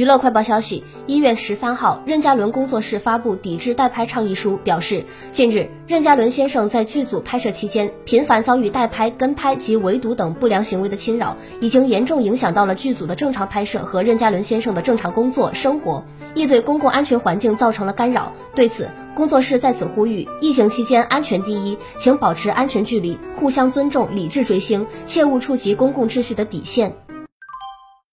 娱乐快报消息一月十三号任嘉伦工作室发布抵制代拍倡议书表示近日任嘉伦先生在剧组拍摄期间频繁遭遇代拍跟拍及围堵等不良行为的侵扰已经严重影响到了剧组的正常拍摄和任嘉伦先生的正常工作生活。亦对公共安全环境造成了干扰。对此工作室在此呼吁疫情期间安全第一请保持安全距离互相尊重理智追星切勿触及公共秩序的底线。